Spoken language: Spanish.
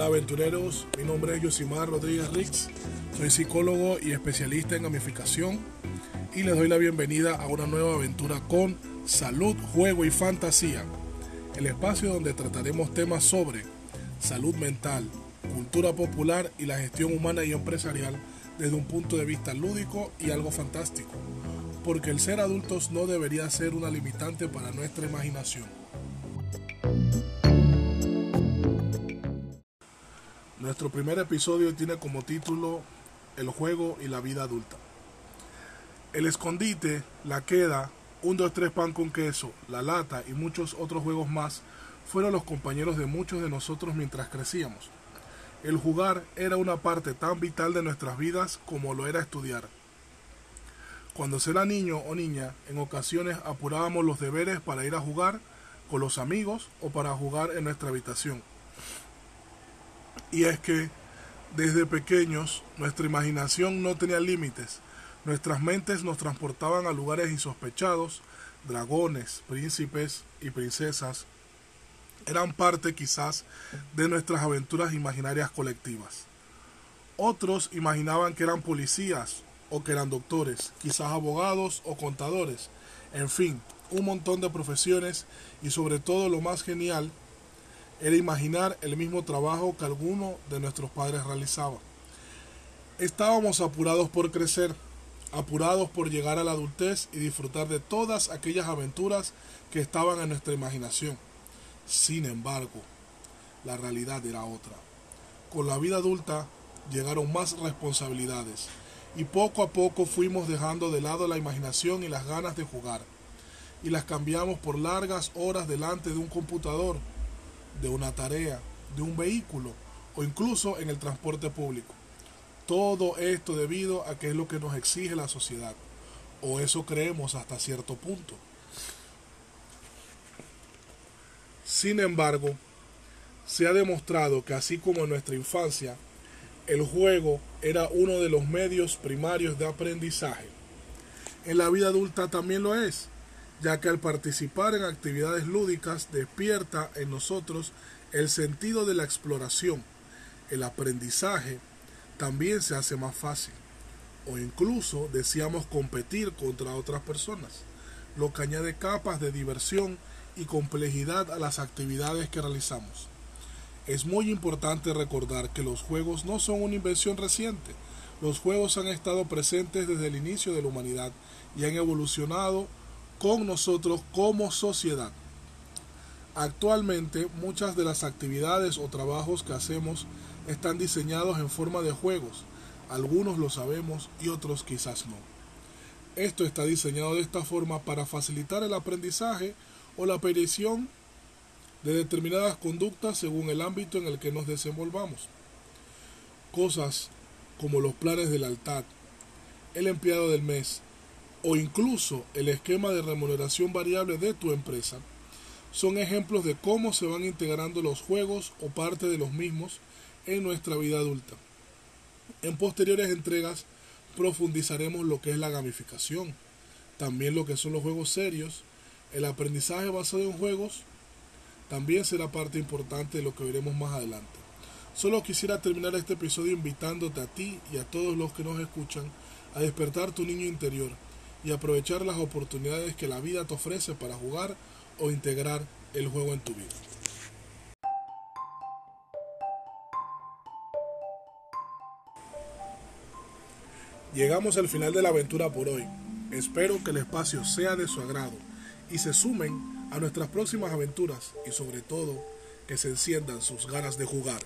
Hola aventureros, mi nombre es Yosimar Rodríguez Rix, soy psicólogo y especialista en gamificación y les doy la bienvenida a una nueva aventura con salud, juego y fantasía, el espacio donde trataremos temas sobre salud mental, cultura popular y la gestión humana y empresarial desde un punto de vista lúdico y algo fantástico, porque el ser adultos no debería ser una limitante para nuestra imaginación. Nuestro primer episodio tiene como título El juego y la vida adulta. El escondite, la queda, un 2 3 pan con queso, la lata y muchos otros juegos más fueron los compañeros de muchos de nosotros mientras crecíamos. El jugar era una parte tan vital de nuestras vidas como lo era estudiar. Cuando era niño o niña, en ocasiones apurábamos los deberes para ir a jugar con los amigos o para jugar en nuestra habitación. Y es que desde pequeños nuestra imaginación no tenía límites. Nuestras mentes nos transportaban a lugares insospechados, dragones, príncipes y princesas. Eran parte quizás de nuestras aventuras imaginarias colectivas. Otros imaginaban que eran policías o que eran doctores, quizás abogados o contadores, en fin, un montón de profesiones y sobre todo lo más genial era imaginar el mismo trabajo que alguno de nuestros padres realizaba. Estábamos apurados por crecer, apurados por llegar a la adultez y disfrutar de todas aquellas aventuras que estaban en nuestra imaginación. Sin embargo, la realidad era otra. Con la vida adulta llegaron más responsabilidades y poco a poco fuimos dejando de lado la imaginación y las ganas de jugar y las cambiamos por largas horas delante de un computador de una tarea, de un vehículo o incluso en el transporte público. Todo esto debido a que es lo que nos exige la sociedad, o eso creemos hasta cierto punto. Sin embargo, se ha demostrado que así como en nuestra infancia, el juego era uno de los medios primarios de aprendizaje. En la vida adulta también lo es ya que al participar en actividades lúdicas despierta en nosotros el sentido de la exploración. El aprendizaje también se hace más fácil o incluso deseamos competir contra otras personas, lo que añade capas de diversión y complejidad a las actividades que realizamos. Es muy importante recordar que los juegos no son una invención reciente. Los juegos han estado presentes desde el inicio de la humanidad y han evolucionado con nosotros como sociedad. Actualmente muchas de las actividades o trabajos que hacemos están diseñados en forma de juegos. Algunos lo sabemos y otros quizás no. Esto está diseñado de esta forma para facilitar el aprendizaje o la aparición de determinadas conductas según el ámbito en el que nos desenvolvamos. Cosas como los planes de lealtad, el empleado del mes, o incluso el esquema de remuneración variable de tu empresa son ejemplos de cómo se van integrando los juegos o parte de los mismos en nuestra vida adulta. En posteriores entregas profundizaremos lo que es la gamificación, también lo que son los juegos serios, el aprendizaje basado en juegos, también será parte importante de lo que veremos más adelante. Solo quisiera terminar este episodio invitándote a ti y a todos los que nos escuchan a despertar tu niño interior y aprovechar las oportunidades que la vida te ofrece para jugar o integrar el juego en tu vida. Llegamos al final de la aventura por hoy. Espero que el espacio sea de su agrado y se sumen a nuestras próximas aventuras y sobre todo que se enciendan sus ganas de jugar.